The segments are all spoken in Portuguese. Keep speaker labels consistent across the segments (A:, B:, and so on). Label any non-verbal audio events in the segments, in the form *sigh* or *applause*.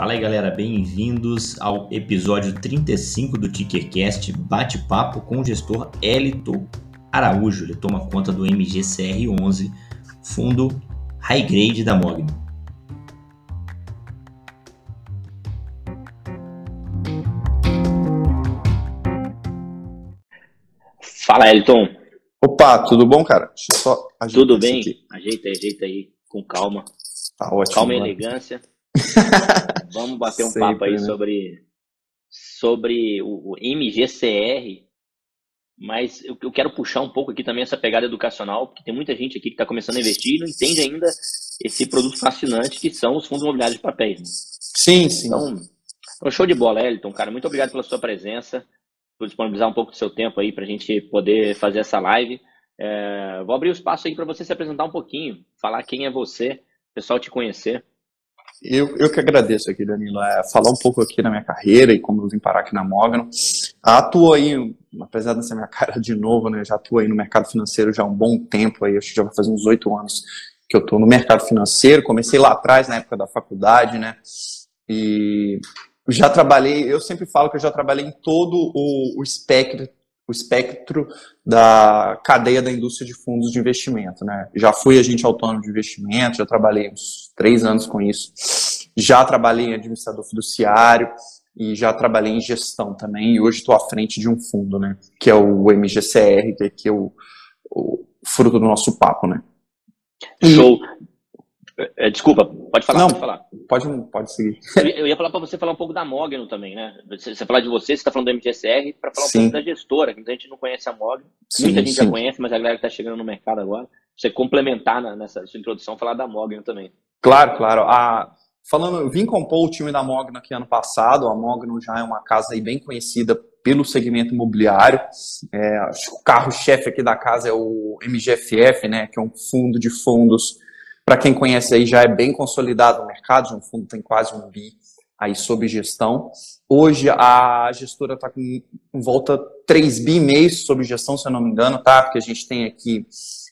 A: Fala aí galera, bem-vindos ao episódio 35 do Tickercast Bate-Papo com o gestor Elito Araújo. Ele toma conta do MGCR11, fundo High Grade da Mogno.
B: Fala, Elton.
C: Opa, tudo bom, cara?
B: tudo bem? Ajeita aí, ajeita aí, com calma.
C: Tá ótimo.
B: Calma e elegância. *laughs* Vamos bater um Sempre, papo aí né? sobre, sobre o, o, MGCR, mas eu, eu, quero puxar um pouco aqui também essa pegada educacional, porque tem muita gente aqui que está começando a investir e não entende ainda esse produto fascinante que são os fundos imobiliários de papéis. Né?
C: Sim, sim.
B: Então, um show de bola, Elton, cara. Muito obrigado pela sua presença, por disponibilizar um pouco do seu tempo aí para a gente poder fazer essa live. É, vou abrir o espaço aí para você se apresentar um pouquinho, falar quem é você, o pessoal te conhecer.
C: Eu, eu que agradeço aqui, Danilo, é, falar um pouco aqui da minha carreira e como eu vim parar aqui na Mogno. Atuo aí, apesar de ser minha cara de novo, né, já atuo aí no mercado financeiro já há um bom tempo, aí, acho que já vai fazer uns oito anos que eu estou no mercado financeiro, comecei lá atrás, na época da faculdade, né, e já trabalhei, eu sempre falo que eu já trabalhei em todo o, o espectro o espectro da cadeia da indústria de fundos de investimento. Né? Já fui agente autônomo de investimento, já trabalhei uns três anos com isso. Já trabalhei em administrador fiduciário e já trabalhei em gestão também. E hoje estou à frente de um fundo, né? que é o MGCR, que é o, o fruto do nosso papo. Né?
B: Show. É, desculpa, pode falar,
C: Não,
B: pode falar.
C: Pode, pode seguir.
B: Eu ia falar para você falar um pouco da Mogno também, né? Você, você falar de você, você está falando do MGSR, para falar um pouco da gestora, que muita gente não conhece a Mogno. Sim, muita gente sim. já conhece, mas a galera que está chegando no mercado agora. Você complementar na, nessa sua introdução, falar da Mogno também.
C: Claro, claro. A, falando, eu vim compor o time da Mogno aqui ano passado. A Mogno já é uma casa aí bem conhecida pelo segmento imobiliário. É, acho que o carro-chefe aqui da casa é o MGFF, né? Que é um fundo de fundos para quem conhece aí, já é bem consolidado no mercado, já um fundo tem quase um bi aí sob gestão. Hoje a gestora está com volta 3 bi meio sob gestão, se eu não me engano, tá? Porque a gente tem aqui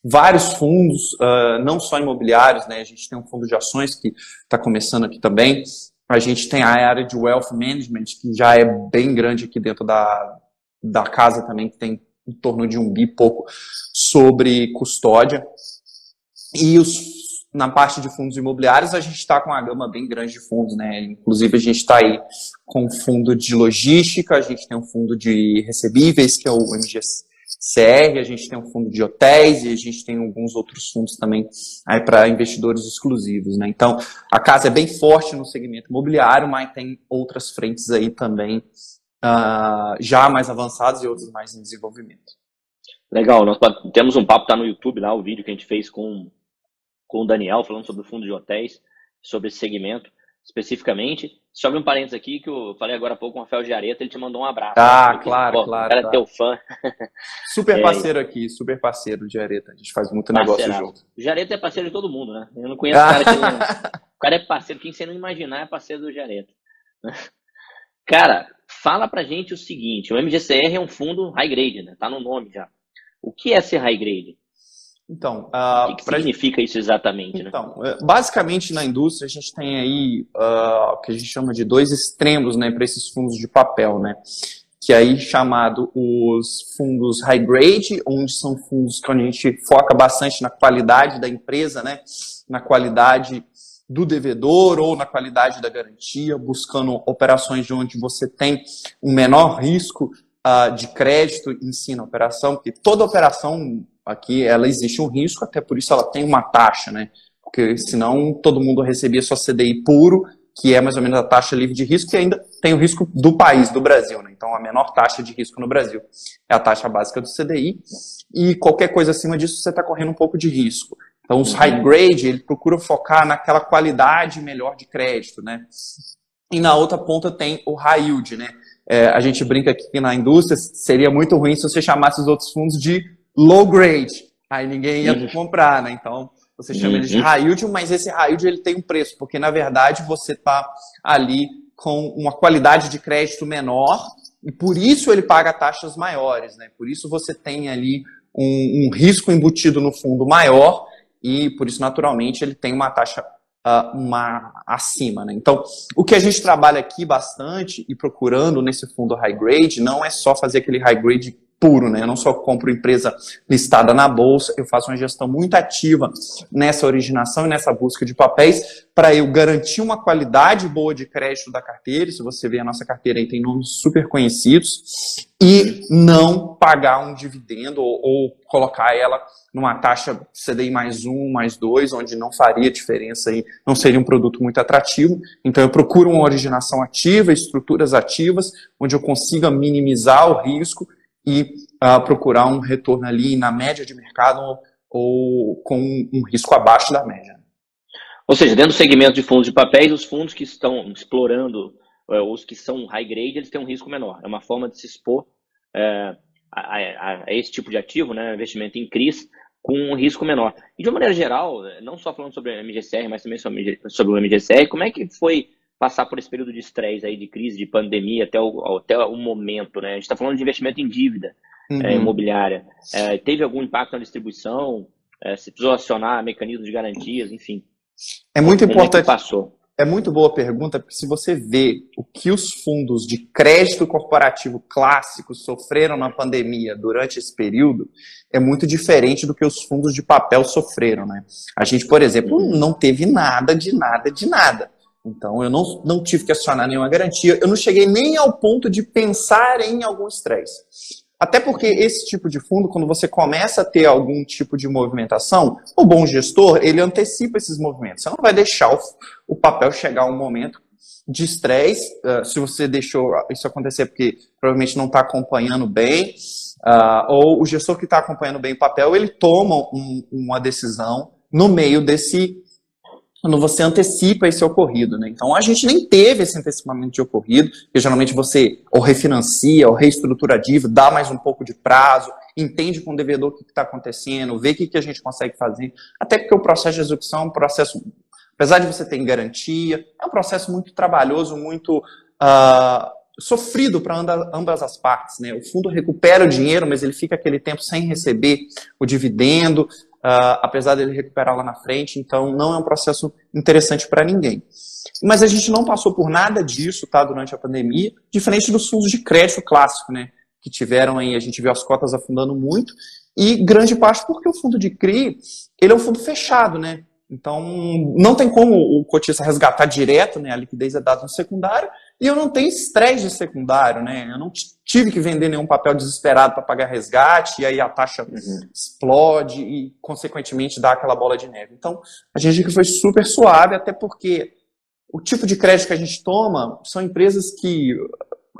C: vários fundos, uh, não só imobiliários, né? A gente tem um fundo de ações que está começando aqui também. A gente tem a área de wealth management, que já é bem grande aqui dentro da, da casa também, que tem em torno de um bi pouco sobre custódia. E os na parte de fundos imobiliários, a gente está com uma gama bem grande de fundos, né? Inclusive, a gente está aí com fundo de logística, a gente tem um fundo de recebíveis, que é o MGCR, a gente tem um fundo de hotéis e a gente tem alguns outros fundos também aí para investidores exclusivos, né? Então, a casa é bem forte no segmento imobiliário, mas tem outras frentes aí também uh, já mais avançadas e outras mais em desenvolvimento.
B: Legal, nós temos um papo, tá no YouTube lá, o vídeo que a gente fez com com o Daniel, falando sobre o fundo de hotéis, sobre esse segmento especificamente. Só um parênteses aqui, que eu falei agora há pouco com o Rafael Giareta, ele te mandou um abraço.
C: Ah, né? claro, claro. O
B: cara é teu fã. *laughs*
C: Super é, parceiro aqui, super parceiro de Giareta. A gente faz muito negócio junto.
B: O Giareta é parceiro de todo mundo, né? Eu não conheço o cara que não... *laughs* O cara é parceiro, quem você não imaginar é parceiro do Giareta. *laughs* Cara, fala pra gente o seguinte, o MGCR é um fundo high grade, né? Tá no nome já. O que é ser high grade?
C: Então,
B: uh, o que, que significa isso exatamente?
C: Né? Então, né? basicamente na indústria a gente tem aí uh, o que a gente chama de dois extremos, né, para esses fundos de papel, né, que é aí chamado os fundos high grade, onde são fundos que a gente foca bastante na qualidade da empresa, né, na qualidade do devedor ou na qualidade da garantia, buscando operações de onde você tem um menor risco uh, de crédito em si na operação, porque toda operação Aqui ela existe um risco, até por isso ela tem uma taxa, né? Porque senão todo mundo recebia só CDI puro, que é mais ou menos a taxa livre de risco, e ainda tem o risco do país, do Brasil, né? Então a menor taxa de risco no Brasil é a taxa básica do CDI, e qualquer coisa acima disso você está correndo um pouco de risco. Então os high grade, ele procura focar naquela qualidade melhor de crédito, né? E na outra ponta tem o high yield, né? É, a gente brinca aqui que na indústria seria muito ruim se você chamasse os outros fundos de low grade. Aí ninguém ia uhum. comprar, né? Então, você chama uhum. ele de uhum. high yield, mas esse high yield ele tem um preço, porque na verdade você está ali com uma qualidade de crédito menor e por isso ele paga taxas maiores, né? Por isso você tem ali um, um risco embutido no fundo maior e por isso naturalmente ele tem uma taxa uh, uma acima. Né? Então, o que a gente trabalha aqui bastante e procurando nesse fundo high grade não é só fazer aquele high grade puro, né? Eu não só compro empresa listada na bolsa, eu faço uma gestão muito ativa nessa originação e nessa busca de papéis para eu garantir uma qualidade boa de crédito da carteira. Se você ver a nossa carteira aí tem nomes super conhecidos e não pagar um dividendo ou, ou colocar ela numa taxa CDI mais um, mais dois, onde não faria diferença aí, não seria um produto muito atrativo. Então eu procuro uma originação ativa, estruturas ativas, onde eu consiga minimizar o risco e uh, procurar um retorno ali na média de mercado ou, ou com um risco abaixo da média.
B: Ou seja, dentro do segmento de fundos de papéis, os fundos que estão explorando, é, os que são high grade, eles têm um risco menor. É uma forma de se expor é, a, a, a, esse tipo de ativo, né, investimento em CRIs, com um risco menor. E de uma maneira geral, não só falando sobre o MGCR, mas também sobre, sobre o MGCR, como é que foi passar por esse período de estresse aí, de crise, de pandemia, até o, até o momento, né? A gente está falando de investimento em dívida uhum. é, imobiliária. É, teve algum impacto na distribuição? É, se precisou acionar mecanismos de garantias, enfim.
C: É muito importante. É passou? É muito boa pergunta, porque se você vê o que os fundos de crédito corporativo clássicos sofreram na pandemia durante esse período, é muito diferente do que os fundos de papel sofreram, né? A gente, por exemplo, uhum. não teve nada de nada de nada. Então, eu não, não tive que acionar nenhuma garantia, eu não cheguei nem ao ponto de pensar em algum estresse. Até porque esse tipo de fundo, quando você começa a ter algum tipo de movimentação, o bom gestor, ele antecipa esses movimentos. Você não vai deixar o, o papel chegar a um momento de estresse, uh, se você deixou isso acontecer porque provavelmente não está acompanhando bem, uh, ou o gestor que está acompanhando bem o papel, ele toma um, uma decisão no meio desse quando você antecipa esse ocorrido, né? Então a gente nem teve esse antecipamento de ocorrido, porque geralmente você ou refinancia, ou reestrutura a dívida, dá mais um pouco de prazo, entende com o devedor o que está acontecendo, vê o que, que a gente consegue fazer, até porque o processo de execução é um processo, apesar de você ter garantia, é um processo muito trabalhoso, muito uh, sofrido para ambas as partes, né? O fundo recupera o dinheiro, mas ele fica aquele tempo sem receber o dividendo, uh, apesar dele recuperar lá na frente, então não é um processo interessante para ninguém. Mas a gente não passou por nada disso, tá, durante a pandemia, diferente dos fundos de crédito clássico, né, que tiveram aí, a gente viu as cotas afundando muito, e grande parte porque o fundo de CRI, ele é um fundo fechado, né, então, não tem como o cotista resgatar direto, né? A liquidez é dada no secundário, e eu não tenho estresse de secundário, né? Eu não tive que vender nenhum papel desesperado para pagar resgate, e aí a taxa uhum. explode e, consequentemente, dá aquela bola de neve. Então, a gente que foi super suave, até porque o tipo de crédito que a gente toma são empresas que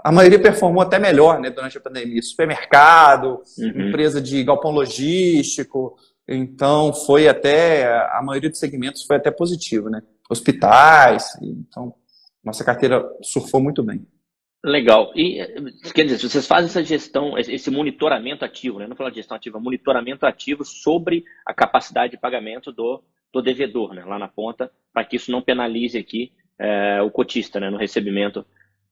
C: a maioria performou até melhor né, durante a pandemia. Supermercado, uhum. empresa de galpão logístico, então, foi até, a maioria dos segmentos foi até positivo, né? Hospitais, então, nossa carteira surfou muito bem.
B: Legal. E, quer dizer, vocês fazem essa gestão, esse monitoramento ativo, né? Não falar de gestão ativa, monitoramento ativo sobre a capacidade de pagamento do, do devedor, né? Lá na ponta, para que isso não penalize aqui é, o cotista, né? No recebimento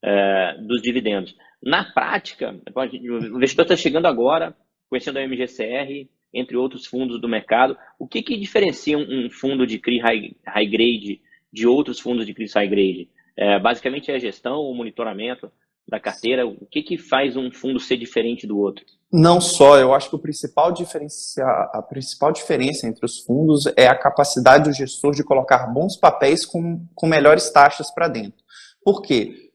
B: é, dos dividendos. Na prática, o investidor está chegando agora, conhecendo a MGCR, entre outros fundos do mercado. O que, que diferencia um fundo de CRI high, high grade de outros fundos de CRI high grade? É, basicamente é a gestão, o monitoramento da carteira. O que, que faz um fundo ser diferente do outro?
C: Não só, eu acho que o principal diferenciar, a principal diferença entre os fundos é a capacidade do gestor de colocar bons papéis com, com melhores taxas para dentro. Por quê?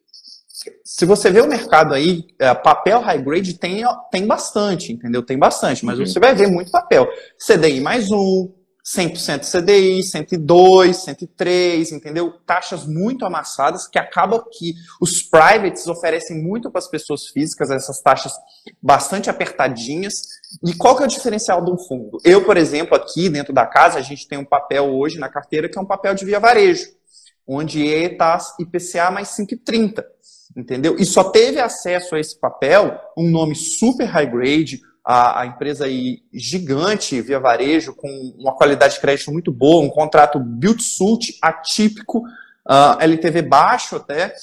C: se você vê o mercado aí, é, papel high grade tem, tem bastante, entendeu? Tem bastante, mas uhum. você vai ver muito papel. CDI mais um, 100% CDI, 102, 103, entendeu? Taxas muito amassadas que acaba que os privates oferecem muito para as pessoas físicas essas taxas bastante apertadinhas. E qual que é o diferencial de um fundo? Eu, por exemplo, aqui dentro da casa, a gente tem um papel hoje na carteira que é um papel de via varejo, onde está IPCA mais 5,30 entendeu? E só teve acesso a esse papel um nome super high grade, a, a, empresa aí gigante via varejo, com uma qualidade de crédito muito boa, um contrato build-suit atípico, uh, LTV baixo até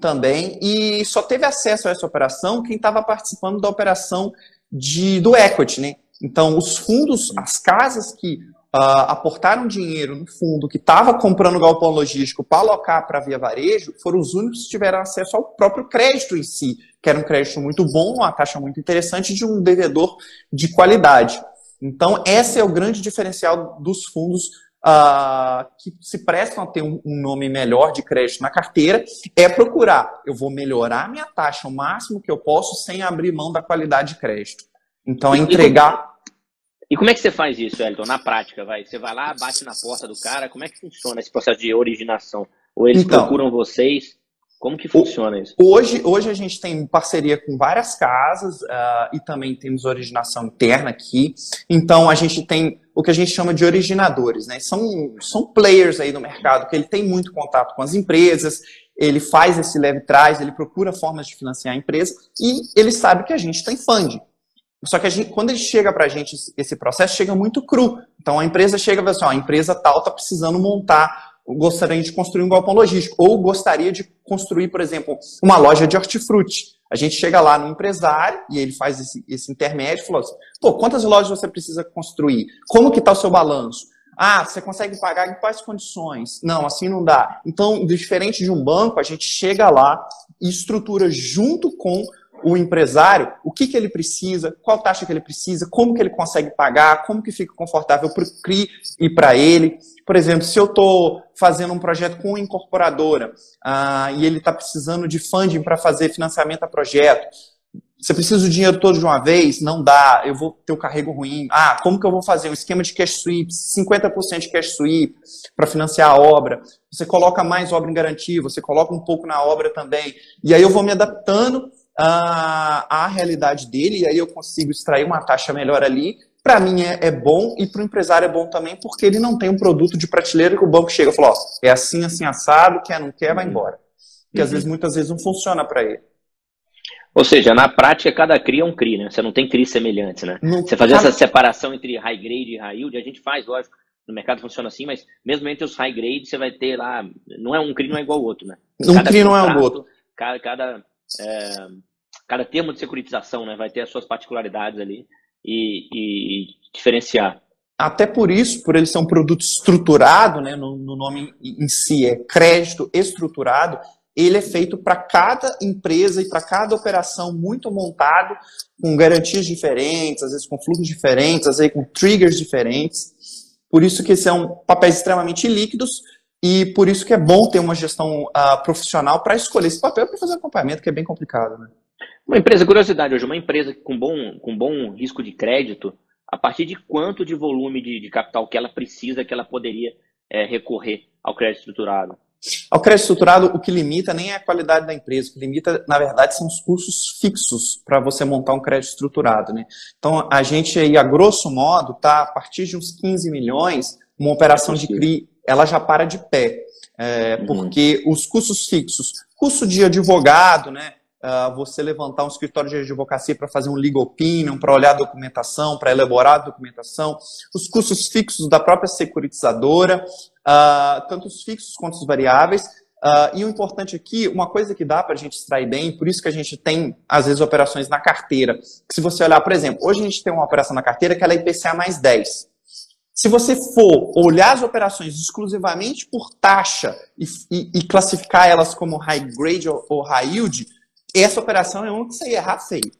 C: também, e só teve acesso a essa operação quem estava participando da operação de, do equity, né? Então, os fundos, as casas que uh, aportaram dinheiro no fundo que estava comprando galpão logístico para alocar para via varejo foram os únicos que tiveram acesso ao próprio crédito em si, que era um crédito muito bom, uma taxa muito interessante de um devedor de qualidade. Então, esse é o grande diferencial dos fundos uh, que se prestam a ter um, um, nome melhor de crédito na carteira, é procurar, eu vou melhorar minha taxa o máximo que eu posso sem abrir mão da qualidade de crédito. Então, é entregar
B: e como é que você faz isso, Elton, na prática? Vai? Você vai lá, bate na porta do cara, como é que funciona esse processo de originação? Ou eles então, procuram vocês? Como que funciona isso?
C: Hoje, hoje a gente tem parceria com várias casas uh, e também temos originação interna aqui. Então a gente tem o que a gente chama de originadores, né? São, são players aí no mercado que ele tem muito contato com as empresas, ele faz esse leve trás, ele procura formas de financiar a empresa e ele sabe que a gente tem funding. Só que gente, quando ele chega para a gente, esse processo chega muito cru. Então a empresa chega e fala assim: ó, a empresa tal está precisando montar, gostaria de construir um galpão logístico, ou gostaria de construir, por exemplo, uma loja de hortifruti. A gente chega lá no empresário e ele faz esse, esse intermédio e falou assim: pô, quantas lojas você precisa construir? Como que está o seu balanço? Ah, você consegue pagar em quais condições? Não, assim não dá. Então, diferente de um banco, a gente chega lá e estrutura junto com o empresário, o que, que ele precisa, qual taxa que ele precisa, como que ele consegue pagar, como que fica confortável para o CRI e para ele. Por exemplo, se eu estou fazendo um projeto com uma incorporadora ah, e ele está precisando de funding para fazer financiamento a projeto, você precisa do dinheiro todo de uma vez? Não dá, eu vou ter o carrego ruim. Ah, como que eu vou fazer? Um esquema de cash sweeps, 50% de cash sweep para financiar a obra. Você coloca mais obra em garantia, você coloca um pouco na obra também. E aí eu vou me adaptando a, a realidade dele, e aí eu consigo extrair uma taxa melhor ali. Para mim é, é, bom e para o empresário é bom também, porque ele não tem um produto de prateleira que o banco chega e fala: ó, é assim, assim, assado, quer, não quer, vai uhum. embora. Porque uhum. às vezes, muitas vezes não funciona para ele.
B: Ou seja, na prática, cada CRI é um CRI, né? Você não tem CRI semelhantes, né? Não, Você fazer cada... essa separação entre high grade e high yield, a gente faz, lógico, no mercado funciona assim, mas mesmo entre os high grade, você vai ter lá, não é um CRI não é igual ao outro, né?
C: Um CRI não é o outro.
B: Cada, cada é, cada termo de securitização né, vai ter as suas particularidades ali e, e diferenciar.
C: Até por isso, por ele ser um produto estruturado, né, no, no nome em si é crédito estruturado, ele é feito para cada empresa e para cada operação muito montado, com garantias diferentes, às vezes com fluxos diferentes, às vezes com triggers diferentes. Por isso que são papéis extremamente líquidos e por isso que é bom ter uma gestão uh, profissional para escolher esse papel para fazer acompanhamento, que é bem complicado. Né?
B: Uma empresa, curiosidade hoje, uma empresa com bom, com bom risco de crédito, a partir de quanto de volume de, de capital que ela precisa, que ela poderia é, recorrer ao crédito estruturado?
C: Ao crédito estruturado, o que limita nem é a qualidade da empresa, o que limita, na verdade, são os custos fixos para você montar um crédito estruturado. Né? Então, a gente aí, a grosso modo, tá a partir de uns 15 milhões, uma operação é de CRI, ela já para de pé. É, uhum. Porque os custos fixos, custo de advogado, né? Uh, você levantar um escritório de advocacia para fazer um legal opinion, para olhar a documentação, para elaborar a documentação, os custos fixos da própria securitizadora, uh, tanto os fixos quanto os variáveis. Uh, e o importante aqui, uma coisa que dá para a gente extrair bem, por isso que a gente tem, às vezes, operações na carteira. Se você olhar, por exemplo, hoje a gente tem uma operação na carteira que ela é IPCA mais 10. Se você for olhar as operações exclusivamente por taxa e, e, e classificar elas como high grade ou, ou high yield, essa operação é uma que você ia errar feio.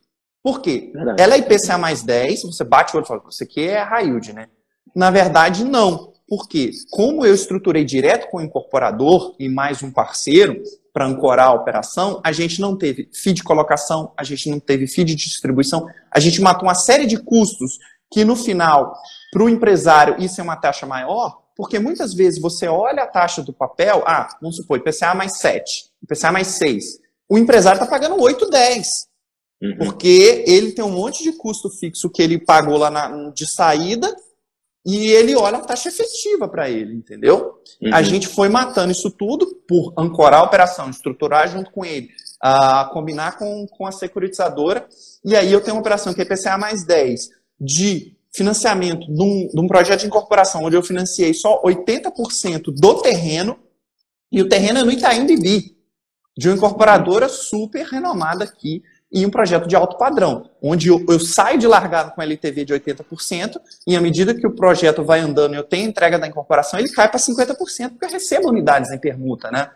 C: Por quê? Verdade. Ela é IPCA mais 10, você bate o olho e fala, isso aqui é high yield, né? Na verdade, não. Porque, como eu estruturei direto com o incorporador e mais um parceiro para ancorar a operação, a gente não teve FII de colocação, a gente não teve FII de distribuição, a gente matou uma série de custos que, no final, para o empresário, isso é uma taxa maior, porque muitas vezes você olha a taxa do papel, ah, vamos supor, IPCA mais 7, IPCA mais 6 o empresário está pagando 8, 10. Uhum. Porque ele tem um monte de custo fixo que ele pagou lá na, de saída e ele olha a taxa efetiva para ele, entendeu? Uhum. A gente foi matando isso tudo por ancorar a operação, estruturar junto com ele, a combinar com, com a securitizadora. E aí eu tenho uma operação que é PCA mais 10 de financiamento de um, de um projeto de incorporação, onde eu financiei só 80% do terreno, e o terreno é no Itaim Bibi de uma incorporadora super renomada aqui e um projeto de alto padrão, onde eu, eu saio de largado com LTV de 80%, e à medida que o projeto vai andando e eu tenho entrega da incorporação, ele cai para 50%, porque eu recebo unidades em permuta, né?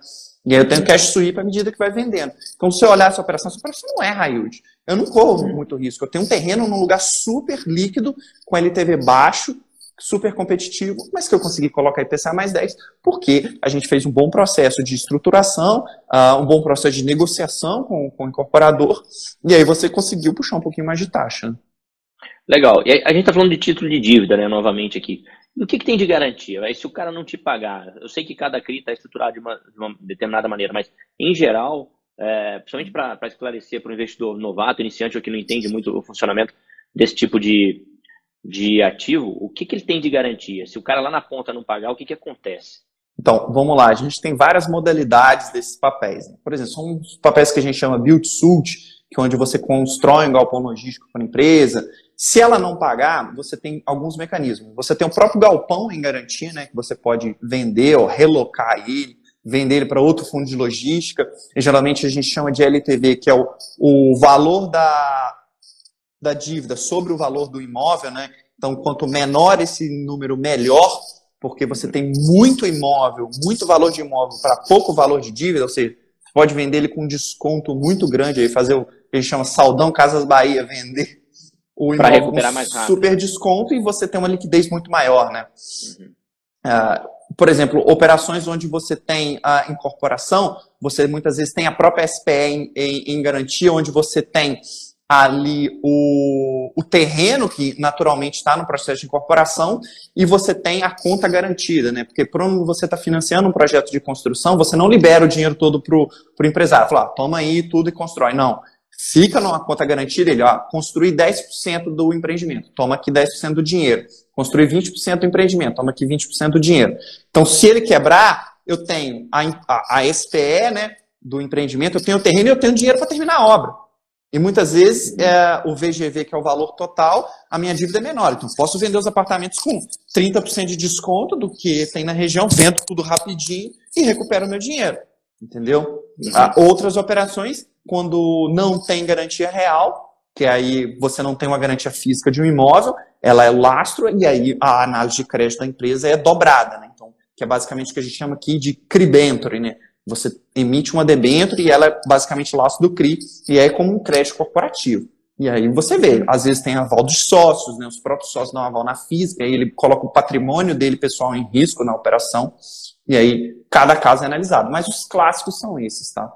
C: E aí eu tenho cash sweep à medida que vai vendendo. Então, se você olhar essa operação, essa operação não é high yield. Eu não corro muito risco. Eu tenho um terreno num lugar super líquido, com LTV baixo, super competitivo, mas que eu consegui colocar IPCA mais 10, porque a gente fez um bom processo de estruturação, uh, um bom processo de negociação com, com o incorporador, e aí você conseguiu puxar um pouquinho mais de taxa.
B: Legal. E a gente está falando de título de dívida, né, novamente aqui. O que, que tem de garantia? Se o cara não te pagar, eu sei que cada CRI está estruturado de uma, de uma, determinada maneira, mas em geral, é, principalmente para esclarecer para o investidor novato, iniciante ou que não entende muito o funcionamento desse tipo de, de ativo, o que, que ele tem de garantia? Se o cara lá na ponta não pagar, o que, que acontece?
C: Então, vamos lá, a gente tem várias modalidades desses papéis. Né? Por exemplo, são os papéis que a gente chama build suit, que é onde você constrói um galpão logístico para a empresa. Se ela não pagar, você tem alguns mecanismos. Você tem o próprio galpão em garantia, né, que você pode vender ou relocar ele, vender ele para outro fundo de logística. E geralmente a gente chama de LTV, que é o, o valor da, da dívida sobre o valor do imóvel, né? Então, quanto menor esse número, melhor, porque você tem muito imóvel, muito valor de imóvel para pouco valor de dívida, ou seja, você pode vender ele com um desconto muito grande, aí fazer o que a gente chama Saldão Casas Bahia, vender o imóvel rápido. super desconto e você tem uma liquidez muito maior, né? Uhum. Uh, por exemplo, operações onde você tem a incorporação, você muitas vezes tem a própria SPE em, em, em garantia, onde você tem ali o, o terreno que naturalmente está no processo de incorporação e você tem a conta garantida, né? Porque quando você está financiando um projeto de construção, você não libera o dinheiro todo para o empresário. Fala, toma aí tudo e constrói. Não. Fica numa conta garantida, ele, ó, construir 10% do empreendimento, toma aqui 10% do dinheiro. Construir 20% do empreendimento, toma aqui 20% do dinheiro. Então, se ele quebrar, eu tenho a, a, a SPE, né, do empreendimento, eu tenho o terreno e eu tenho dinheiro para terminar a obra. E muitas vezes é, o VGV, que é o valor total, a minha dívida é menor. Então, posso vender os apartamentos com 30% de desconto do que tem na região, vendo tudo rapidinho e recupero o meu dinheiro. Entendeu? Uhum. Ah, outras operações, quando não tem garantia real, que aí você não tem uma garantia física de um imóvel, ela é lastro e aí a análise de crédito da empresa é dobrada. Né? Então, que é basicamente o que a gente chama aqui de cribenture, né? Você emite uma debênture e ela é basicamente laço do CRI e é como um crédito corporativo. E aí você vê, às vezes tem aval dos sócios, né? os próprios sócios dão aval na física, aí ele coloca o patrimônio dele pessoal em risco na operação, e aí cada caso é analisado. Mas os clássicos são esses, tá?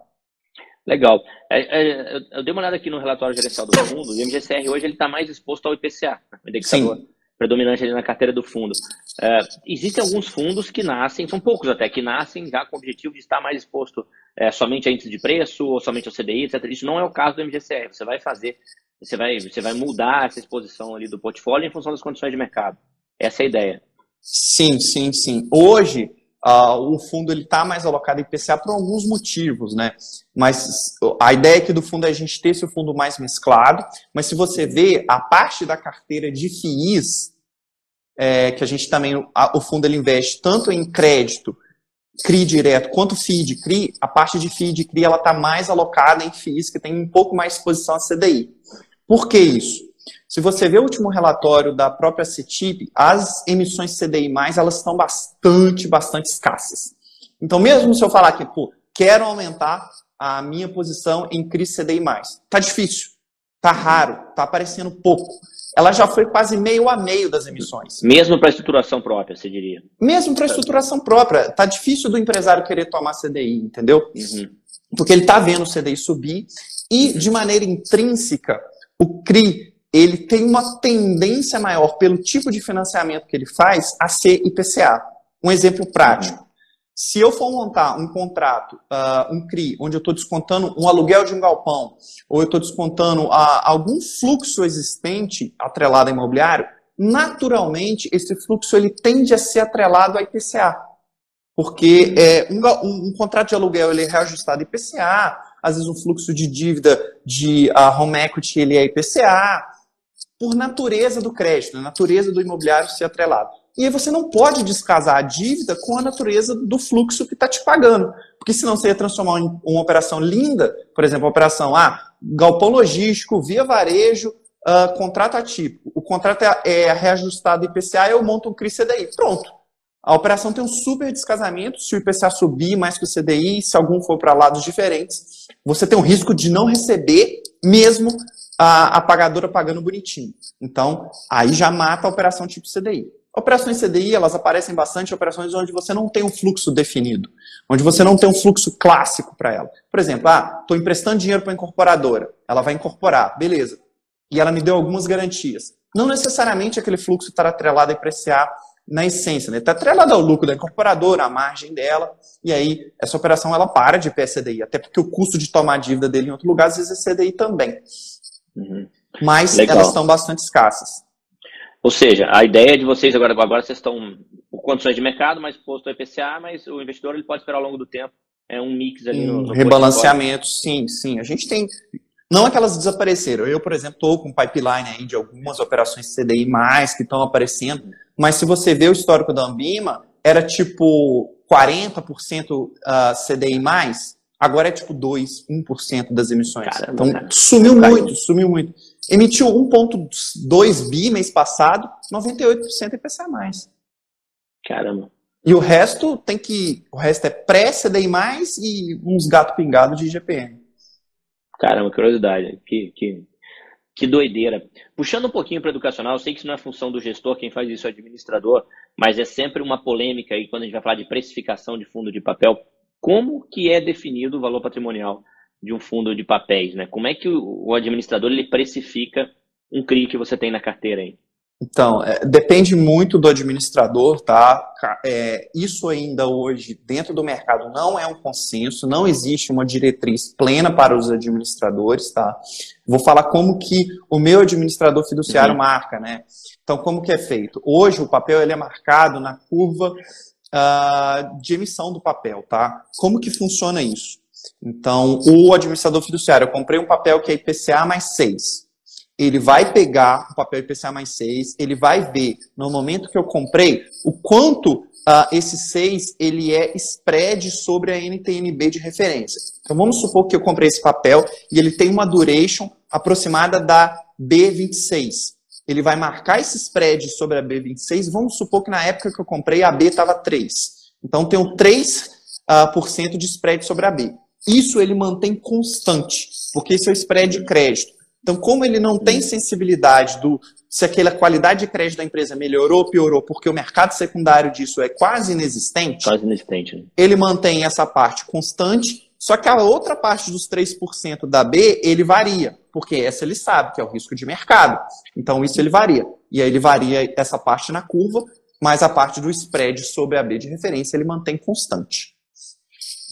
B: Legal. É, é, eu dei uma olhada aqui no relatório gerencial do fundo, o MGCR hoje ele está mais exposto ao IPCA, o indexador. Sim predominante ali na carteira do fundo. É, existem alguns fundos que nascem, são poucos até, que nascem já com o objetivo de estar mais exposto é, somente a índice de preço ou somente ao CDI, etc. Isso não é o caso do MGCR. Você vai fazer, você vai, você vai mudar essa exposição ali do portfólio em função das condições de mercado. Essa é a ideia.
C: Sim, sim, sim. Hoje, uh, o fundo está mais alocado em IPCA por alguns motivos, né? Mas a ideia aqui do fundo é a gente ter esse fundo mais mesclado, mas se você vê a parte da carteira de FIIs, é, que a gente também, a, o fundo ele investe tanto em crédito, CRI direto, quanto FII de CRI, a parte de FII de CRI ela está mais alocada em FIIs que tem um pouco mais exposição a CDI. Por que isso? Se você vê o último relatório da própria CETIP, as emissões CDI+, elas estão bastante, bastante escassas. Então, mesmo se eu falar que, pô, quero aumentar a minha posição em CRI CDI+, tá difícil, tá raro, tá aparecendo pouco. Ela já foi quase meio a meio das emissões.
B: Mesmo para estruturação própria, você diria?
C: Mesmo para estruturação própria. Tá difícil do empresário querer tomar CDI, entendeu? Uhum. Porque ele tá vendo o CDI subir e, de maneira intrínseca, o CRI ele tem uma tendência maior, pelo tipo de financiamento que ele faz, a ser IPCA. Um exemplo prático. Se eu for montar um contrato, uh, um CRI, onde eu estou descontando um aluguel de um galpão, ou eu estou descontando uh, algum fluxo existente atrelado a imobiliário, naturalmente esse fluxo ele tende a ser atrelado a IPCA. Porque é, um, um, um contrato de aluguel ele é reajustado IPCA, às vezes o fluxo de dívida de uh, home equity ele é IPCA, por natureza do crédito, natureza do imobiliário ser atrelado. e aí você não pode descasar a dívida com a natureza do fluxo que está te pagando. Porque senão você ia transformar em uma operação linda, por exemplo, a operação ah, galpão logístico, via varejo, uh, contrato atípico. O contrato é, é reajustado IPCA, eu monto um CRI CDI. Pronto. A operação tem um super descasamento. Se o IPCA subir mais que o CDI, se algum for para lados diferentes, você tem um risco de não receber, mesmo a, a pagadora pagando bonitinho. Então, aí já mata a operação tipo CDI. Operações CDI, elas aparecem bastante em operações onde você não tem um fluxo definido, onde você não tem um fluxo clássico para ela. Por exemplo, ah, estou emprestando dinheiro para a incorporadora, ela vai incorporar, beleza. E ela me deu algumas garantias. Não necessariamente aquele fluxo está atrelado a IPCA na essência, né? Está atrelado ao lucro da incorporadora, à margem dela, e aí essa operação ela para de PSDI, até porque o custo de tomar dívida dele em outro lugar às vezes é CDI também. Uhum. Mas Legal. elas estão bastante escassas.
B: Ou seja, a ideia de vocês agora, agora vocês estão com condições de mercado, mas posto IPCA, mas o investidor ele pode esperar ao longo do tempo. É um mix ali no, no
C: rebalanceamento, sim, sim. A gente tem não aquelas desapareceram. Eu, por exemplo, estou com um pipeline aí de algumas operações CDI mais que estão aparecendo, mas se você vê o histórico da Ambima, era tipo 40% uh, CDI mais, agora é tipo 2, 1% das emissões. Caramba, então cara. sumiu muito, sumiu muito. Emitiu 1,2 bi mês passado, 98% IPCA mais.
B: Caramba.
C: E o resto tem que. O resto é pré-CDI mais e uns gato pingado de IGPM.
B: Caramba, curiosidade. Que, que, que doideira. Puxando um pouquinho para educacional, eu sei que isso não é função do gestor, quem faz isso é o administrador, mas é sempre uma polêmica aí quando a gente vai falar de precificação de fundo de papel. Como que é definido o valor patrimonial de um fundo de papéis, né? Como é que o administrador ele precifica um CRI que você tem na carteira aí?
C: Então, é, depende muito do administrador, tá? É, isso ainda hoje, dentro do mercado, não é um consenso, não existe uma diretriz plena para os administradores, tá? Vou falar como que o meu administrador fiduciário uhum. marca, né? Então, como que é feito? Hoje, o papel ele é marcado na curva uh, de emissão do papel, tá? Como que funciona isso? Então, o administrador fiduciário, eu comprei um papel que é IPCA mais 6 ele vai pegar o papel IPCA mais 6, ele vai ver, no momento que eu comprei, o quanto uh, esse 6 ele é spread sobre a NTNB de referência. Então vamos supor que eu comprei esse papel e ele tem uma duration aproximada da B26. Ele vai marcar esse spread sobre a B26, vamos supor que na época que eu comprei a B estava 3. Então tenho 3% uh, por cento de spread sobre a B. Isso ele mantém constante, porque esse é o spread de crédito. Então, como ele não tem sensibilidade do se aquela qualidade de crédito da empresa melhorou ou piorou, porque o mercado secundário disso é quase inexistente,
B: quase inexistente né?
C: ele mantém essa parte constante, só que a outra parte dos 3% da B, ele varia, porque essa ele sabe, que é o risco de mercado. Então, isso ele varia. E aí ele varia essa parte na curva, mas a parte do spread sobre a B de referência ele mantém constante.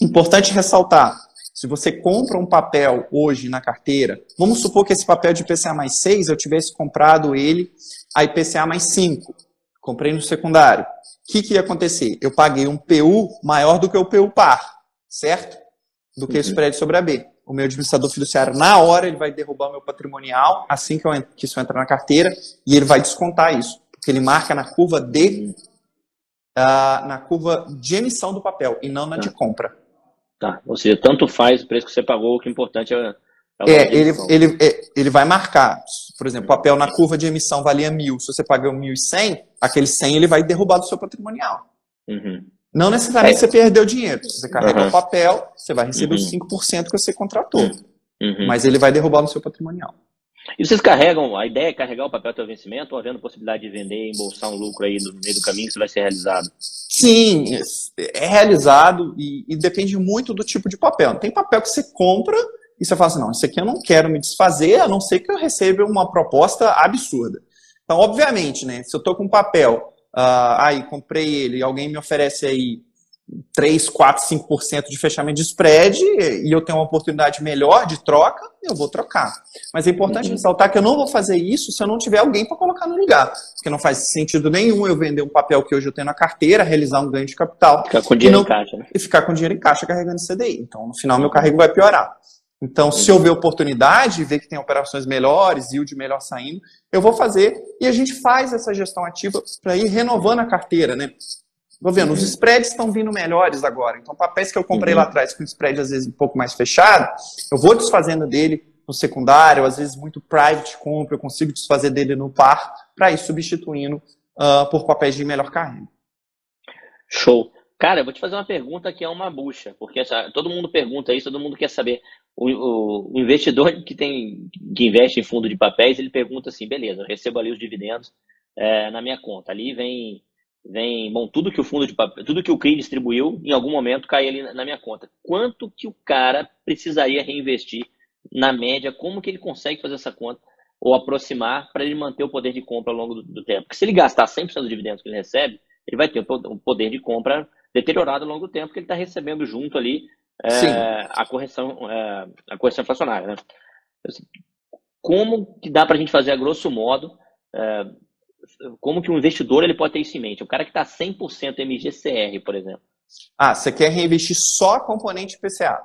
C: Importante ressaltar, se você compra um papel hoje na carteira, vamos supor que esse papel de IPCA mais 6, eu tivesse comprado ele a IPCA mais 5. Comprei no secundário. O que, que ia acontecer? Eu paguei um PU maior do que o PU par, certo? Do que uhum. o spread sobre a B. O meu administrador fiduciário, na hora, ele vai derrubar o meu patrimonial, assim que, eu, que isso entra na carteira, e ele vai descontar isso. Porque ele marca na curva de, uh, na curva de emissão do papel, e não na de tá. compra.
B: Tá. Ou seja, tanto faz o preço que você pagou, o que é importante é.
C: É, ele, ele, é, ele vai marcar, por exemplo, papel na curva de emissão valia mil. Se você pagou mil e cem, aquele cem ele vai derrubar do seu patrimonial. Uhum. Não necessariamente é. você perdeu dinheiro. Se você carrega uhum. o papel, você vai receber uhum. os 5% que você contratou. Uhum. Mas ele vai derrubar no seu patrimonial.
B: E vocês carregam, a ideia é carregar o papel até o vencimento ou havendo possibilidade de vender embolsar um lucro aí no meio do caminho, isso vai ser realizado?
C: Sim, é realizado e, e, depende muito do tipo de papel. Tem papel que você compra e você fala assim, não, isso aqui eu não quero me desfazer, a não ser que eu receba uma proposta absurda. Então, obviamente, né, se eu estou com um papel, uh, aí comprei ele e alguém me oferece aí 3, 4, 5% de fechamento de spread e eu tenho uma oportunidade melhor de troca, eu vou trocar. Mas é importante uhum. ressaltar que eu não vou fazer isso se eu não tiver alguém para colocar no lugar. Porque não faz sentido nenhum eu vender um papel que hoje eu tenho na carteira, realizar um ganho de capital.
B: Ficar com dinheiro não, em caixa. Né?
C: E ficar com dinheiro em caixa carregando CDI. Então, no final, meu carrego vai piorar. Então, se eu ver oportunidade, ver que tem operações melhores, yield melhor saindo, eu vou fazer e a gente faz essa gestão ativa para ir renovando a carteira, né? Vou vendo, os spreads estão vindo melhores agora. Então, papéis que eu comprei uhum. lá atrás com spread às vezes um pouco mais fechado, eu vou desfazendo dele no secundário, às vezes muito private compra, eu consigo desfazer dele no par para ir substituindo uh, por papéis de melhor carrega.
B: Show. Cara, eu vou te fazer uma pergunta que é uma bucha, porque essa, todo mundo pergunta isso, todo mundo quer saber. O, o, o, investidor *laughs* que tem que investe em fundo de papéis, ele pergunta assim, beleza, eu recebo ali os dividendos é, na minha conta. Ali vem, vem, bom, tudo que o fundo de papel, tudo que o CRI distribuiu, em algum momento cai ali na minha conta. Quanto que o cara precisaria reinvestir na média? Como que ele consegue fazer essa conta? Ou aproximar para ele manter o poder de compra ao longo do, do tempo? Porque se ele gastar 100% dos dividendos que ele recebe, ele vai ter o poder de compra deteriorado ao longo do tempo que ele está recebendo junto ali é, a correção é, a correção inflacionária. Né? Como que dá para a gente fazer a grosso modo é, como que um investidor ele pode ter isso em mente? O cara que está 100% MGCR, por exemplo.
C: Ah, você quer reinvestir só componente PCA?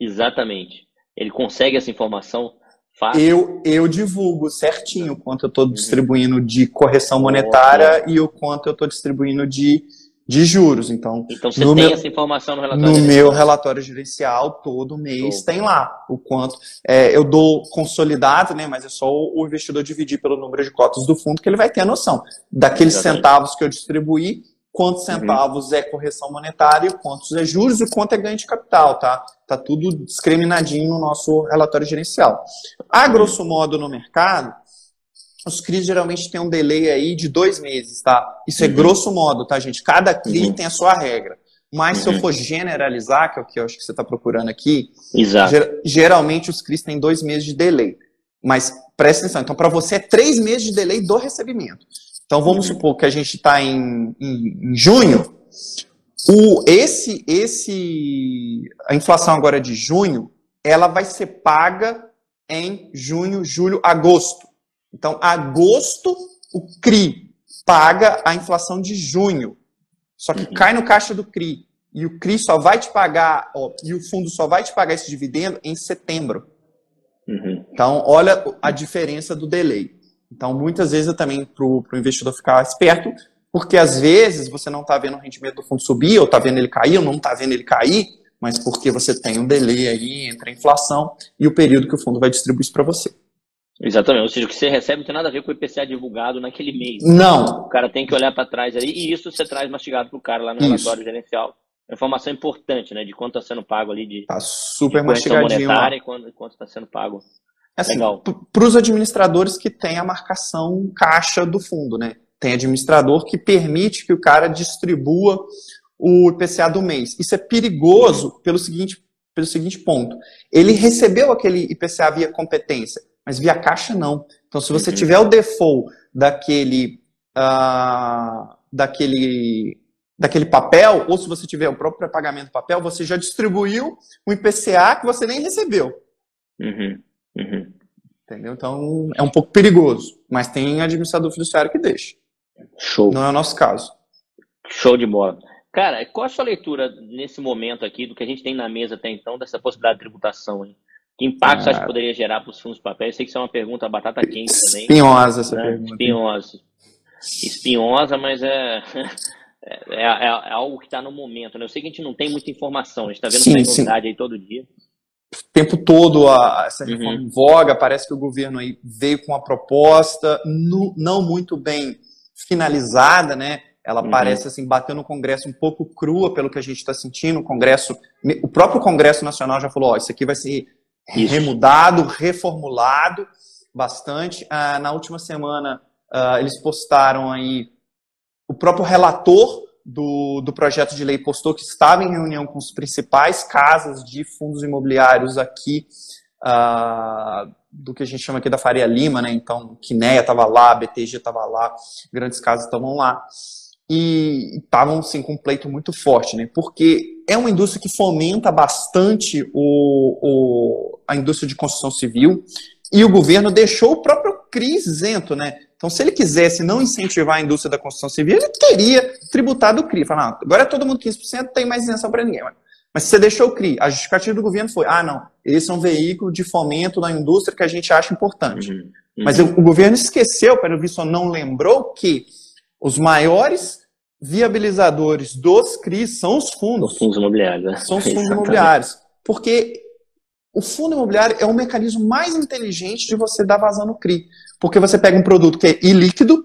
B: Exatamente. Ele consegue essa informação fácil?
C: Eu, eu divulgo certinho o quanto eu estou distribuindo de correção monetária e o quanto eu estou distribuindo de de juros. Então,
B: então você tem meu, essa informação no relatório?
C: No meu relatório gerencial, todo mês tem lá o quanto. É, eu dou consolidado, né? Mas é só o investidor dividir pelo número de cotas do fundo que ele vai ter a noção. Daqueles Exatamente. centavos que eu distribuí, quantos uhum. centavos uhum. é correção monetária, quantos é juros e quanto é ganho de capital, tá? Tá tudo discriminadinho no nosso relatório gerencial. A grosso modo no mercado, os CRIs geralmente têm um delay aí de dois meses, tá? Isso é uhum. é grosso modo, tá, gente? Cada CRI uhum. tem a sua regra. Mas uhum. se eu uhum. for generalizar, que é o que eu acho que você está procurando aqui, ger geralmente os CRIs têm dois meses de delay. Mas presta atenção, então para você é três meses de delay do recebimento. Então vamos uhum. supor que a gente está em, em, em, junho, o, esse, esse, a inflação agora de junho, ela vai ser paga em junho, julho, agosto. Então, agosto, o CRI paga a inflação de junho. Só que uhum. cai no caixa do CRI. E o CRI só vai te pagar, ó, e o fundo só vai te pagar esse dividendo em setembro. Uhum. Então, olha a diferença do delay. Então, muitas vezes, eu também, para o investidor ficar esperto, porque às vezes você não está vendo o rendimento do fundo subir, ou está vendo ele cair, ou não está vendo ele cair, mas porque você tem um delay aí entre a inflação e o período que o fundo vai distribuir isso para você.
B: Exatamente. Ou seja, o que você recebe não tem nada a ver com o IPCA divulgado naquele mês.
C: Não.
B: O cara tem que olhar para trás ali e isso você traz mastigado para o cara lá no isso. relatório gerencial. É informação importante, né? De quanto está sendo pago ali de,
C: tá super de mastigadinho,
B: monetária e quanto está sendo pago.
C: Assim, para os administradores que têm a marcação caixa do fundo, né? Tem administrador que permite que o cara distribua o IPCA do mês. Isso é perigoso pelo seguinte, pelo seguinte ponto. Ele recebeu aquele IPCA via competência mas via caixa não. Então, se você uhum. tiver o default daquele, uh, daquele, daquele papel, ou se você tiver o próprio pré-pagamento papel, você já distribuiu um IPCA que você nem recebeu.
B: Uhum. Uhum.
C: Entendeu? Então, é um pouco perigoso, mas tem administrador fiduciário que deixa.
B: Show.
C: Não é o nosso caso.
B: Show de bola. Cara, qual a sua leitura nesse momento aqui do que a gente tem na mesa até então dessa possibilidade de tributação? Hein? Que impacto você acha que poderia gerar para os fundos de papel? Eu sei que isso é uma pergunta batata quente também.
C: Espinhosa essa né? pergunta.
B: Espinhosa. Espinhosa, mas *laughs* é, é, é, é algo que está no momento. Né? Eu sei que a gente não tem muita informação, a gente está vendo sim, essa novidade aí todo dia.
C: O tempo todo a, essa uhum. reforma uhum. em voga, parece que o governo aí veio com uma proposta no, não muito bem finalizada, né? Ela uhum. parece assim bater no Congresso um pouco crua pelo que a gente está sentindo. O Congresso, o próprio Congresso Nacional já falou: ó, isso aqui vai ser isso. remudado, reformulado bastante. Ah, na última semana, ah, eles postaram aí, o próprio relator do, do projeto de lei postou que estava em reunião com os principais casas de fundos imobiliários aqui, ah, do que a gente chama aqui da Faria Lima, né? Então, Quineia estava lá, BTG estava lá, grandes casas estavam lá e estavam assim, com um pleito muito forte, né? Porque é uma indústria que fomenta bastante o, o, a indústria de construção civil e o governo deixou o próprio CRI isento, né? Então, se ele quisesse não incentivar a indústria da construção civil, ele teria tributado o CRI. Falar, agora é todo mundo 15%, tem mais isenção para ninguém. Mas se você deixou o CRI, a justificativa do governo foi, ah, não, esse é um veículo de fomento da indústria que a gente acha importante. Uhum. Uhum. Mas o, o, governo esqueceu, pelo visto, não lembrou que os maiores viabilizadores dos CRIs são os fundos.
B: Os fundos imobiliários. Né?
C: São os fundos imobiliários. Porque o fundo imobiliário é o mecanismo mais inteligente de você dar vazão no CRI. Porque você pega um produto que é ilíquido,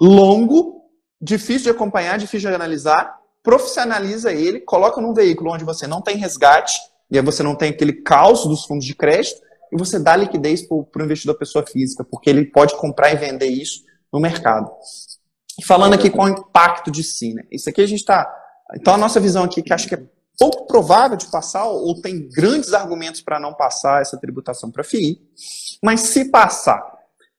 C: longo, difícil de acompanhar, difícil de analisar, profissionaliza ele, coloca num veículo onde você não tem resgate, e aí você não tem aquele caos dos fundos de crédito, e você dá liquidez para o investidor pessoa física, porque ele pode comprar e vender isso no mercado. Falando aqui com o impacto de si, né? Isso aqui a gente está. Então a nossa visão aqui, que acho que é pouco provável de passar, ou tem grandes argumentos para não passar essa tributação para FII, mas se passar,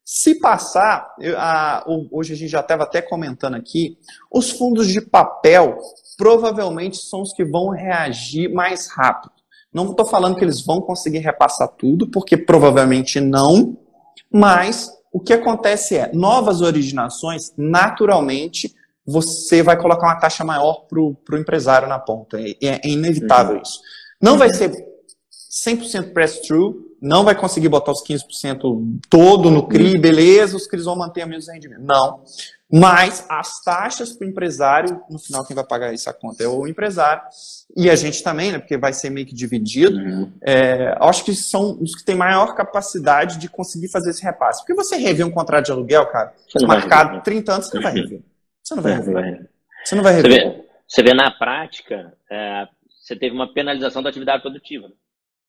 C: se passar, eu, a, hoje a gente já estava até comentando aqui, os fundos de papel provavelmente são os que vão reagir mais rápido. Não estou falando que eles vão conseguir repassar tudo, porque provavelmente não, mas o que acontece é, novas originações, naturalmente, você vai colocar uma taxa maior para o empresário na ponta. É, é inevitável uhum. isso. Não uhum. vai ser 100% press-through, não vai conseguir botar os 15% todo no CRI, uhum. beleza, os CRIs vão manter o mesmo rendimento. Não. Mas as taxas para o empresário, no final, quem vai pagar essa conta é o empresário. E a gente também, né? Porque vai ser meio que dividido. Uhum. É, acho que são os que têm maior capacidade de conseguir fazer esse repasse. Porque você revê um contrato de aluguel, cara, marcado 30 anos, você não vai rever. Você não vai rever. Você não vai rever.
B: Você vê, você vê na prática, é, você teve uma penalização da atividade produtiva. Né?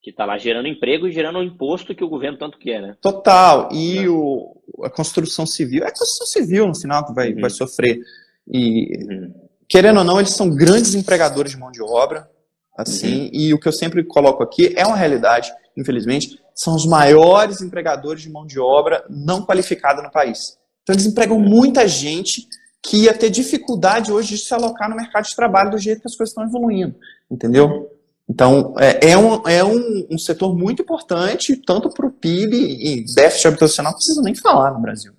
B: Que está lá gerando emprego e gerando o imposto que o governo tanto quer, né?
C: Total. E né? o, a construção civil, é a construção civil no final que vai, uhum. vai sofrer. E, uhum. querendo ou não, eles são grandes empregadores de mão de obra, assim, uhum. e o que eu sempre coloco aqui é uma realidade, infelizmente, são os maiores empregadores de mão de obra não qualificada no país. Então eles empregam muita gente que ia ter dificuldade hoje de se alocar no mercado de trabalho do jeito que as coisas estão evoluindo, entendeu? Então, é, é, um, é um, um setor muito importante, tanto para o PIB e déficit habitacional, não precisa nem falar no Brasil.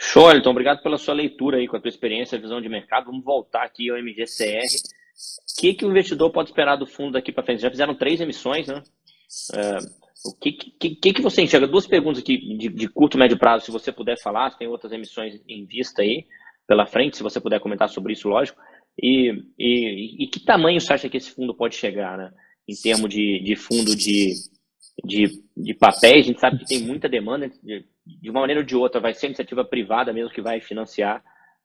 B: Show, Elton. Obrigado pela sua leitura aí, com a tua experiência, visão de mercado. Vamos voltar aqui ao MGCR. O que, que o investidor pode esperar do fundo daqui para frente? Já fizeram três emissões, né? É, o que, que, que, que você enxerga? Duas perguntas aqui de, de curto, médio prazo, se você puder falar. Tem outras emissões em vista aí pela frente, se você puder comentar sobre isso, lógico. E, e, e, que tamanho você acha que esse fundo pode chegar, né? Em termos de, de fundo de, de, de papéis, a gente sabe que tem muita demanda, de, de uma maneira ou de outra, vai ser iniciativa privada mesmo que vai financiar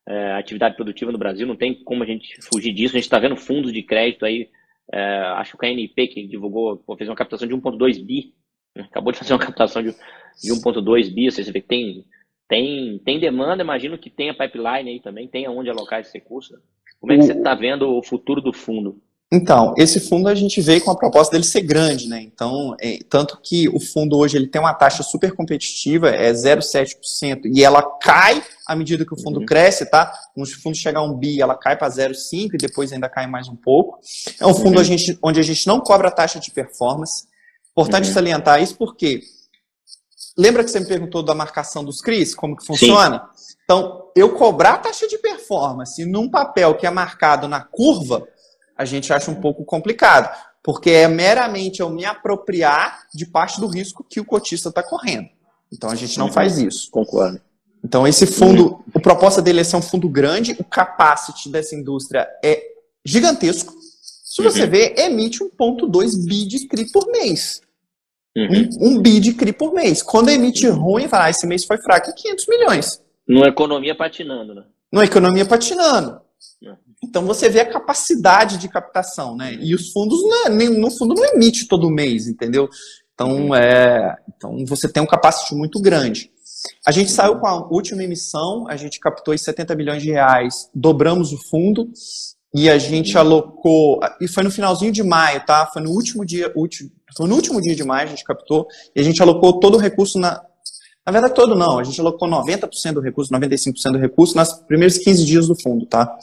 B: é, atividade produtiva no Brasil, não tem como a gente fugir disso. A gente está vendo fundos de crédito aí, é, acho que a NP que divulgou, pô, fez uma captação de 1,2 bi, né? acabou de fazer uma captação de, de 1,2 bi, você vê que tem, tem, tem demanda, imagino que tenha pipeline aí também, tem aonde alocar esse recurso. Como é que você está vendo o futuro do fundo?
C: Então, esse fundo a gente veio com a proposta dele ser grande, né? Então, é, tanto que o fundo hoje ele tem uma taxa super competitiva, é 0,7%, e ela cai à medida que o fundo uhum. cresce, tá? Quando o fundo chegar a um bi, ela cai para 0,5% e depois ainda cai mais um pouco. É um fundo uhum. a gente, onde a gente não cobra taxa de performance. Importante uhum. salientar isso porque lembra que você me perguntou da marcação dos CRIs, como que funciona? Sim. Então, eu cobrar taxa de performance num papel que é marcado na curva, a gente acha um pouco complicado, porque é meramente eu me apropriar de parte do risco que o cotista está correndo. Então, a gente não uhum. faz isso.
B: Concordo.
C: Então, esse fundo, a proposta dele é ser um fundo grande, o capacity dessa indústria é gigantesco. Se você uhum. ver, emite 1,2 bi de CRI por mês. Uhum. Um, um bi de CRI por mês. Quando emite ruim, fala, ah, esse mês foi fraco, é 500 milhões.
B: Numa economia patinando, né?
C: Numa economia patinando. É. Então você vê a capacidade de captação, né? E os fundos, não, é, no fundo, não emite todo mês, entendeu? Então, uhum. é, então você tem um capacity muito grande. A gente saiu com a última emissão, a gente captou 70 milhões de reais, dobramos o fundo e a gente alocou, e foi no finalzinho de maio, tá? Foi no último dia, último, foi no último dia de maio a gente captou e a gente alocou todo o recurso na, na verdade, todo não. A gente alocou 90% do recurso, 95% do recurso nos primeiros 15 dias do fundo, tá?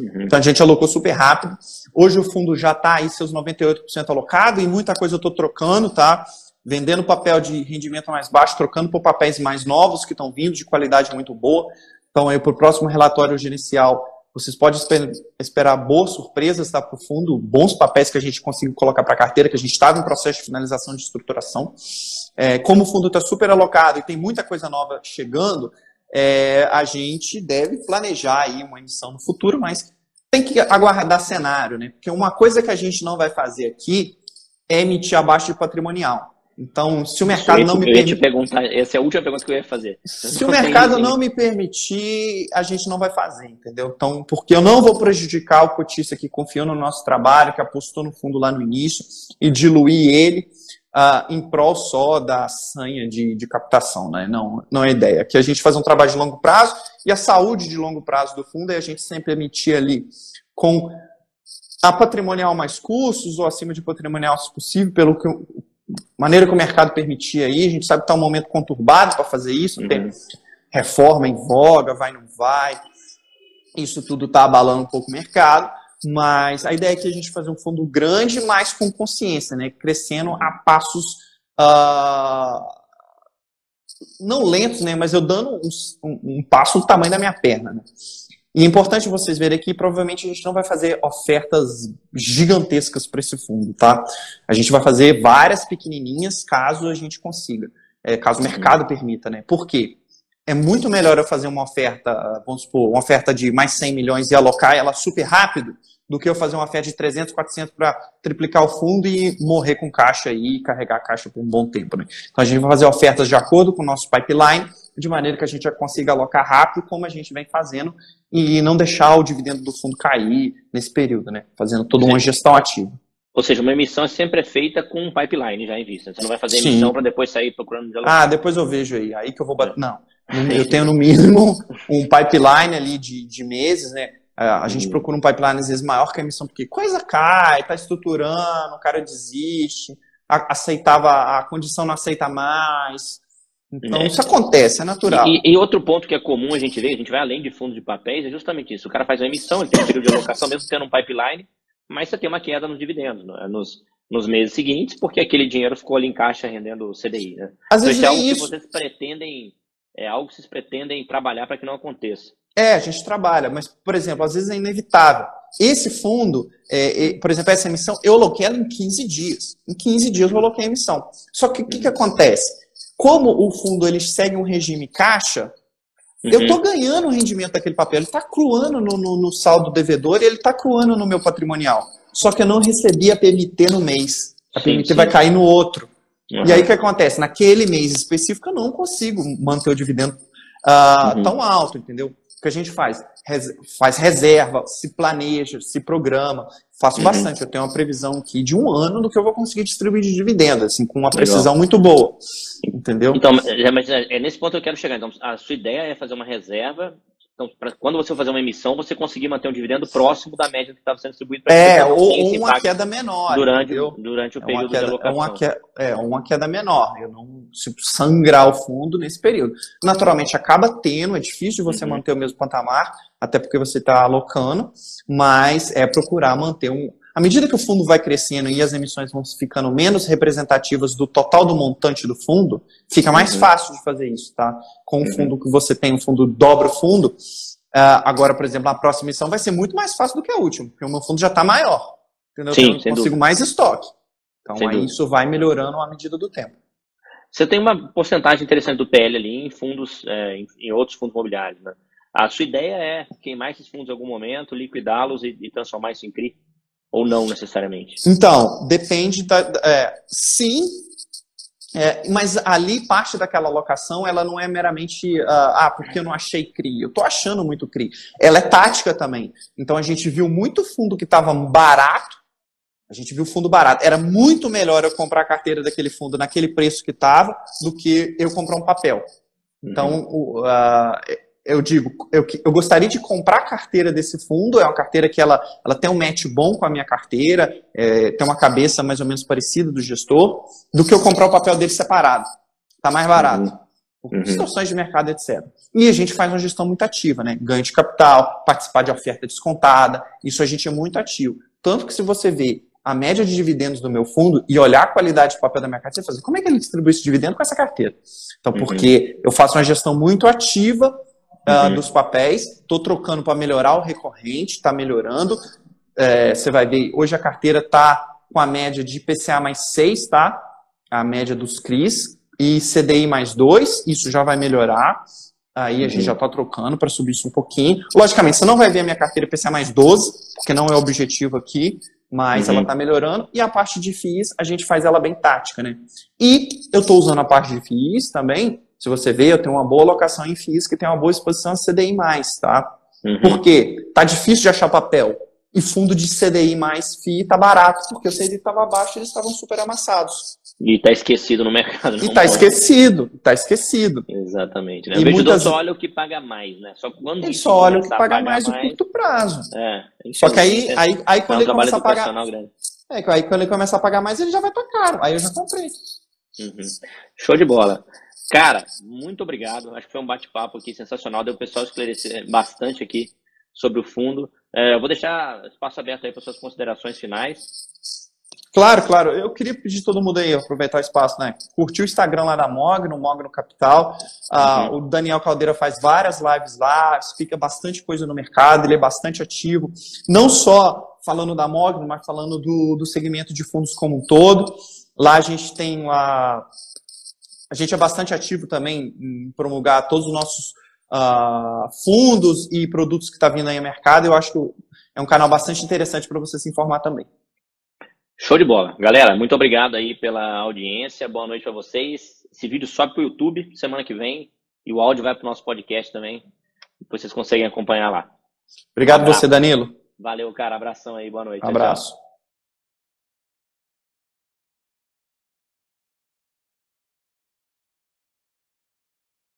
C: Uhum. Então a gente alocou super rápido. Hoje o fundo já está aí seus 98% alocado e muita coisa eu estou trocando, tá? Vendendo papel de rendimento mais baixo, trocando por papéis mais novos que estão vindo, de qualidade muito boa. Então aí para o próximo relatório gerencial vocês podem esperar boas surpresas tá, para o fundo, bons papéis que a gente conseguiu colocar para a carteira, que a gente estava em processo de finalização de estruturação. É, como o fundo está super alocado e tem muita coisa nova chegando, é, a gente deve planejar aí uma emissão no futuro, mas tem que aguardar cenário, né? Porque uma coisa que a gente não vai fazer aqui é emitir abaixo de patrimonial. Então, se o mercado não me
B: permitir. perguntar, essa é a última pergunta que eu ia fazer.
C: Se o mercado não me permitir, a gente não vai fazer, entendeu? Então, porque eu não vou prejudicar o cotista que confiou no nosso trabalho, que apostou no fundo lá no início, e diluir ele uh, em prol só da sanha de, de captação, né? Não, não é ideia. Aqui a gente faz um trabalho de longo prazo e a saúde de longo prazo do fundo é a gente sempre emitir ali com a patrimonial mais custos ou acima de patrimonial se possível, pelo que maneira que o mercado permitia aí, a gente sabe que está um momento conturbado para fazer isso, uhum. tem reforma em voga, vai, não vai, isso tudo está abalando um pouco o mercado, mas a ideia é que a gente fazer um fundo grande, mas com consciência, né, crescendo a passos uh, não lentos, né, mas eu dando um, um, um passo do tamanho da minha perna, né. E é importante vocês verem que provavelmente a gente não vai fazer ofertas gigantescas para esse fundo, tá? A gente vai fazer várias pequenininhas caso a gente consiga, é, caso o mercado permita, né? Por quê? É muito melhor eu fazer uma oferta, vamos supor, uma oferta de mais 100 milhões e alocar ela super rápido, do que eu fazer uma oferta de 300, 400 para triplicar o fundo e morrer com caixa aí e carregar a caixa por um bom tempo. Né? Então a gente vai fazer ofertas de acordo com o nosso pipeline, de maneira que a gente já consiga alocar rápido, como a gente vem fazendo, e não deixar o dividendo do fundo cair nesse período, né? Fazendo toda uma gestão ativa.
B: Ou seja, uma emissão é sempre é feita com um pipeline já em vista. Você não vai fazer emissão para depois sair procurando
C: de alocar. Ah, depois eu vejo aí. Aí que eu vou bater. Não. Eu tenho no mínimo *laughs* um pipeline ali de, de meses, né? A gente uhum. procura um pipeline às vezes maior que a emissão, porque coisa cai, tá estruturando, o cara desiste, aceitava, a condição não aceita mais. Então, é. isso acontece, é natural.
B: E, e, outro ponto que é comum a gente ver, a gente vai além de fundos de papéis, é justamente isso. O cara faz uma emissão, ele tem um período de alocação, mesmo tendo um pipeline, mas você tem uma queda nos dividendos, né? nos, nos meses seguintes, porque aquele dinheiro ficou ali em caixa rendendo CDI. Né?
C: Às então, vezes
B: é
C: algo isso.
B: que vocês pretendem, é algo que vocês pretendem trabalhar para que não aconteça.
C: É, a gente trabalha, mas, por exemplo, às vezes é inevitável. Esse fundo, é, é, por exemplo, essa emissão, eu aloquei ela em 15 dias. Em 15 dias eu aloquei a emissão. Só que o que, que acontece? Como o fundo ele segue um regime caixa, uhum. eu estou ganhando o rendimento daquele papel. Ele está cruando no, no, no, saldo devedor e ele está cruando no meu patrimonial. Só que eu não recebi a PMT no mês. A PMT sim. vai cair no outro. Uhum. E aí o que acontece? Naquele mês específico eu não consigo manter o dividendo uh, uhum. tão alto, entendeu? O que a gente faz? Res faz reserva, se planeja, se programa. Faço bastante. Eu tenho uma previsão aqui de um ano do que eu vou conseguir distribuir de dividendo, assim, com uma precisão Legal. muito boa. Entendeu?
B: Então, mas é, é nesse ponto que eu quero chegar. Então, a sua ideia é fazer uma reserva. Então, pra, quando você fazer uma emissão, você conseguir manter um dividendo próximo da média que estava sendo distribuído para
C: É, ou, ou uma queda menor.
B: Durante, durante o é período
C: queda,
B: de alocação.
C: É uma, queda, é uma queda menor. Eu não se sangrar o fundo nesse período. Naturalmente, acaba tendo, é difícil você uhum. manter o mesmo patamar, até porque você está alocando, mas é procurar manter um, à medida que o fundo vai crescendo e as emissões vão ficando menos representativas do total do montante do fundo, fica mais uhum. fácil de fazer isso, tá? Com o uhum. fundo que você tem, o fundo dobra o fundo, uh, agora, por exemplo, a próxima emissão vai ser muito mais fácil do que a última, porque o meu fundo já está maior. Entendeu? Sim, então, eu consigo mais estoque. Então, sem aí dúvida. isso vai melhorando à medida do tempo.
B: Você tem uma porcentagem interessante do PL ali em fundos, é, em, em, outros fundos imobiliários, né? A sua ideia é queimar esses fundos em algum momento, liquidá-los e, e transformar isso em CRI? Ou não necessariamente?
C: Então, depende da. É, sim, é, mas ali parte daquela alocação ela não é meramente uh, ah porque eu não achei CRI, eu estou achando muito CRI. Ela é tática também. Então a gente viu muito fundo que estava barato, a gente viu fundo barato. Era muito melhor eu comprar a carteira daquele fundo naquele preço que estava do que eu comprar um papel. Então, uhum. uh, eu digo, eu, eu gostaria de comprar a carteira desse fundo, é uma carteira que ela, ela tem um match bom com a minha carteira, é, tem uma cabeça mais ou menos parecida do gestor, do que eu comprar o papel dele separado. Está mais barato. Uhum. Por uhum. distorções de mercado, etc. E a gente faz uma gestão muito ativa, né? Ganho de capital, participar de oferta descontada, isso a gente é muito ativo. Tanto que se você vê a média de dividendos do meu fundo e olhar a qualidade de papel da minha carteira, você fala, como é que ele distribui esse dividendo com essa carteira? Então, uhum. porque uhum. eu faço uma gestão muito ativa uh, uhum. dos papéis. Estou trocando para melhorar o recorrente, está melhorando. É, você vai ver, hoje a carteira está com a média de IPCA mais 6, tá? A média dos CRIs. E CDI mais 2, isso já vai melhorar. Aí a gente já está trocando para subir isso um pouquinho. Logicamente, você não vai ver a minha carteira IPCA mais 12, porque não é o objetivo aqui, mas uhum. ela está melhorando. E a parte de FIIs, a gente faz ela bem tática, né? E eu estou usando a parte de FIIs também. Se você ver, eu tenho uma boa alocação em FIIs que tem uma boa exposição a CDI+, tá? Uhum. Porque tá difícil de achar papel e fundo de CDI mais FII está barato, porque o CDI estava baixo e eles estavam super amassados.
B: E está esquecido no mercado.
C: E está esquecido, está esquecido.
B: Exatamente. Né? E o investidor muitas... só olha o que paga mais, né? Só quando
C: ele só olha o que paga mais no curto prazo. É, só que aí, é, aí, aí quando é um ele começa a pagar... É, aí quando ele começa a pagar mais, ele já vai estar caro. Aí eu já comprei.
B: Uhum. Show de bola. Cara, muito obrigado. Acho que foi um bate-papo aqui sensacional. Deu o pessoal esclarecer bastante aqui sobre o fundo. É, eu vou deixar espaço aberto aí para suas considerações finais.
C: Claro, claro. Eu queria pedir todo mundo aí, aproveitar o espaço, né? Curtir o Instagram lá da Mogno, Mogno Capital. Uh, O Daniel Caldeira faz várias lives lá, explica bastante coisa no mercado, ele é bastante ativo. Não só falando da Mogno, mas falando do, do segmento de fundos como um todo. Lá a gente tem a. A gente é bastante ativo também em promulgar todos os nossos uh, fundos e produtos que está vindo aí no mercado. Eu acho que é um canal bastante interessante para você se informar também.
B: Show de bola. Galera, muito obrigado aí pela audiência. Boa noite para vocês. Esse vídeo sobe para o YouTube semana que vem e o áudio vai para o nosso podcast também. Depois vocês conseguem acompanhar lá.
C: Obrigado um você, Danilo.
B: Valeu, cara. Abração aí. Boa noite.
C: Abraço. Tchau.